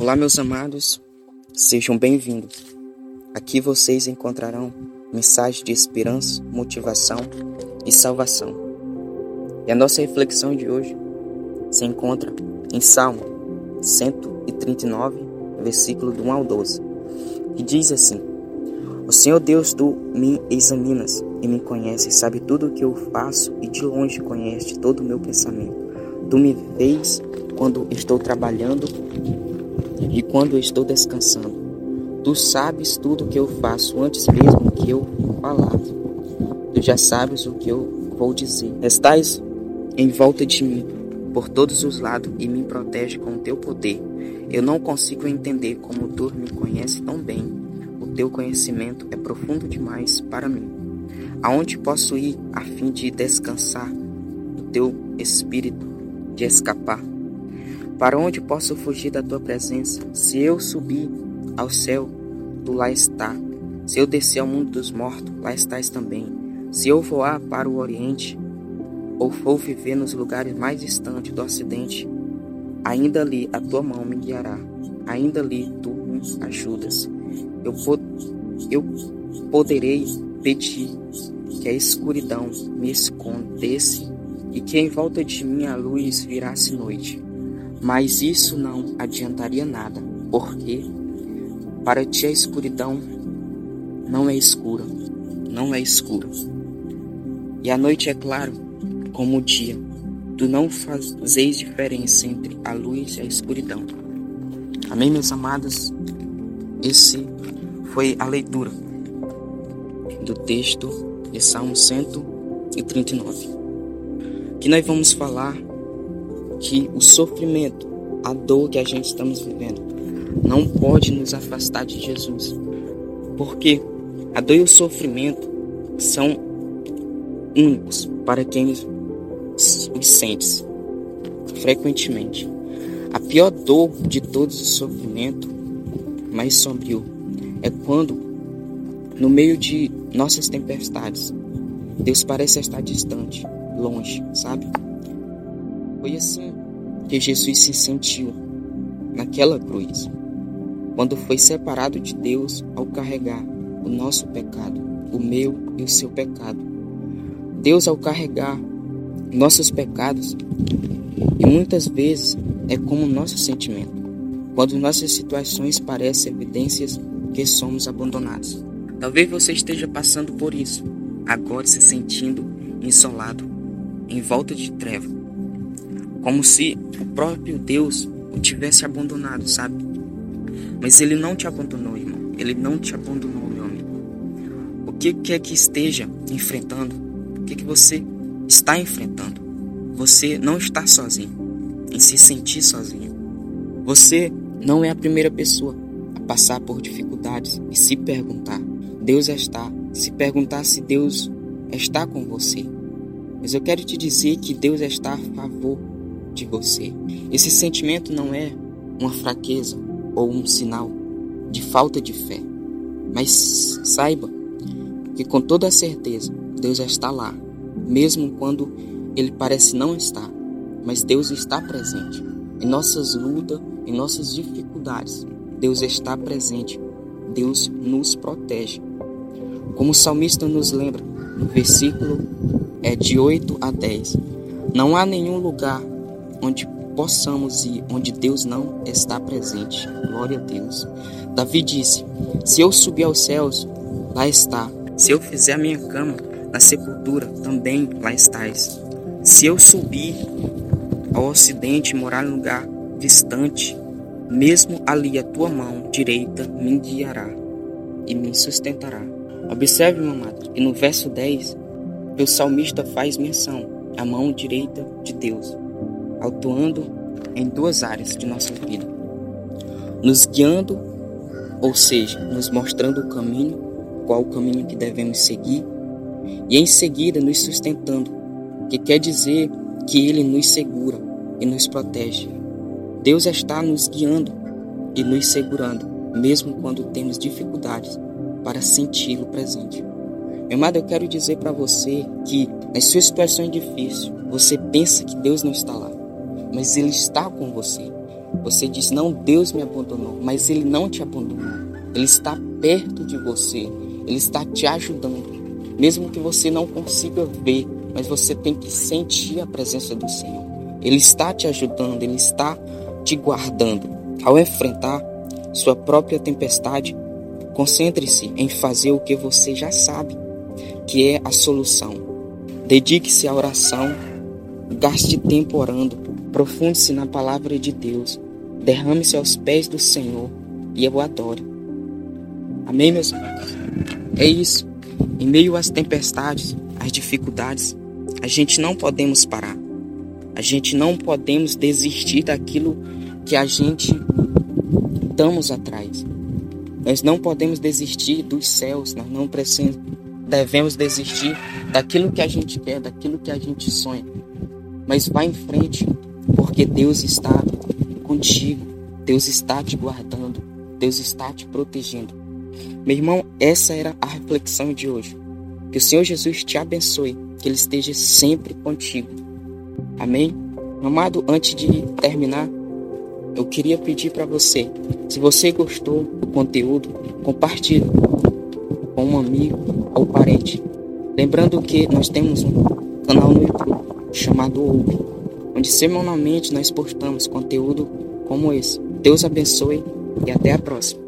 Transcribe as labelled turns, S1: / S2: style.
S1: Olá, meus amados, sejam bem-vindos. Aqui vocês encontrarão mensagens de esperança, motivação e salvação. E a nossa reflexão de hoje se encontra em Salmo 139, versículo do 1 ao 12, que diz assim: O Senhor Deus, tu me examinas e me conheces, sabe tudo o que eu faço e de longe conhece todo o meu pensamento. Tu me vês quando estou trabalhando e quando estou descansando. Tu sabes tudo o que eu faço antes mesmo que eu falar. Tu já sabes o que eu vou dizer. Estás em volta de mim por todos os lados e me protege com o teu poder. Eu não consigo entender como tu me conhece tão bem. O teu conhecimento é profundo demais para mim. Aonde posso ir a fim de descansar o teu espírito, de escapar? Para onde posso fugir da tua presença? Se eu subir ao céu, tu lá está. Se eu descer ao mundo dos mortos, lá estás também. Se eu voar para o oriente, ou for viver nos lugares mais distantes do ocidente, ainda ali a tua mão me guiará. Ainda ali tu me ajudas. Eu, pod eu poderei pedir que a escuridão me escondesse e que em volta de mim a luz virasse noite. Mas isso não adiantaria nada, porque para ti a escuridão não é escura, não é escura. E a noite é claro como o dia. Tu não fazeis diferença entre a luz e a escuridão. Amém, meus amados? Esse foi a leitura do texto de Salmo 139. Que nós vamos falar que o sofrimento, a dor que a gente estamos vivendo, não pode nos afastar de Jesus. Porque a dor e o sofrimento são únicos para quem os sente frequentemente. A pior dor de todos os sofrimentos, mais sombrio, é quando, no meio de nossas tempestades, Deus parece estar distante, longe, sabe? Foi assim que Jesus se sentiu naquela cruz, quando foi separado de Deus ao carregar o nosso pecado, o meu e o seu pecado. Deus, ao carregar nossos pecados, e muitas vezes é como nosso sentimento, quando nossas situações parecem evidências que somos abandonados. Talvez você esteja passando por isso, agora se sentindo isolado, em volta de treva, como se o próprio Deus o tivesse abandonado, sabe? Mas ele não te abandonou, irmão. Ele não te abandonou, meu amigo. O que quer que esteja enfrentando, o que, que você está enfrentando, você não está sozinho em se sentir sozinho. Você não é a primeira pessoa a passar por dificuldades e se perguntar: Deus está? Se perguntar se Deus está com você. Mas eu quero te dizer que Deus está a favor de você. Esse sentimento não é uma fraqueza ou um sinal de falta de fé, mas saiba que com toda certeza Deus está lá, mesmo quando ele parece não estar, mas Deus está presente em nossas lutas, em nossas dificuldades. Deus está presente. Deus nos protege. Como o salmista nos lembra, no versículo é de 8 a 10. Não há nenhum lugar onde possamos ir, onde Deus não está presente. Glória a Deus. Davi disse: Se eu subir aos céus, lá está. Se eu fizer a minha cama na sepultura, também lá estás. Se eu subir ao ocidente e morar em lugar distante, mesmo ali a tua mão direita me guiará e me sustentará. Observe, meu amado, que no verso 10, o salmista faz menção à mão direita de Deus atuando em duas áreas de nossa vida: nos guiando, ou seja, nos mostrando o caminho, qual o caminho que devemos seguir, e em seguida nos sustentando, que quer dizer que Ele nos segura e nos protege. Deus está nos guiando e nos segurando, mesmo quando temos dificuldades para senti-lo presente. Meu amado, eu quero dizer para você que nas suas situações difíceis, você pensa que Deus não está lá mas Ele está com você. Você diz: Não, Deus me abandonou. Mas Ele não te abandonou. Ele está perto de você. Ele está te ajudando. Mesmo que você não consiga ver, mas você tem que sentir a presença do Senhor. Ele está te ajudando, ele está te guardando. Ao enfrentar sua própria tempestade, concentre-se em fazer o que você já sabe, que é a solução. Dedique-se à oração, gaste tempo orando, profunde-se na palavra de Deus, derrame-se aos pés do Senhor e o adore. Amém, meus irmãos? É isso. Em meio às tempestades, às dificuldades, a gente não podemos parar. A gente não podemos desistir daquilo que a gente estamos atrás. Nós não podemos desistir dos céus, nós não devemos desistir daquilo que a gente quer, daquilo que a gente sonha. Mas vá em frente, porque Deus está contigo, Deus está te guardando, Deus está te protegendo. Meu irmão, essa era a reflexão de hoje. Que o Senhor Jesus te abençoe, que Ele esteja sempre contigo. Amém? Amado, antes de terminar, eu queria pedir para você, se você gostou do conteúdo, compartilhe com um amigo ou parente. Lembrando que nós temos um canal no YouTube chamado Ouve, onde semanalmente nós postamos conteúdo como esse. Deus abençoe e até a próxima.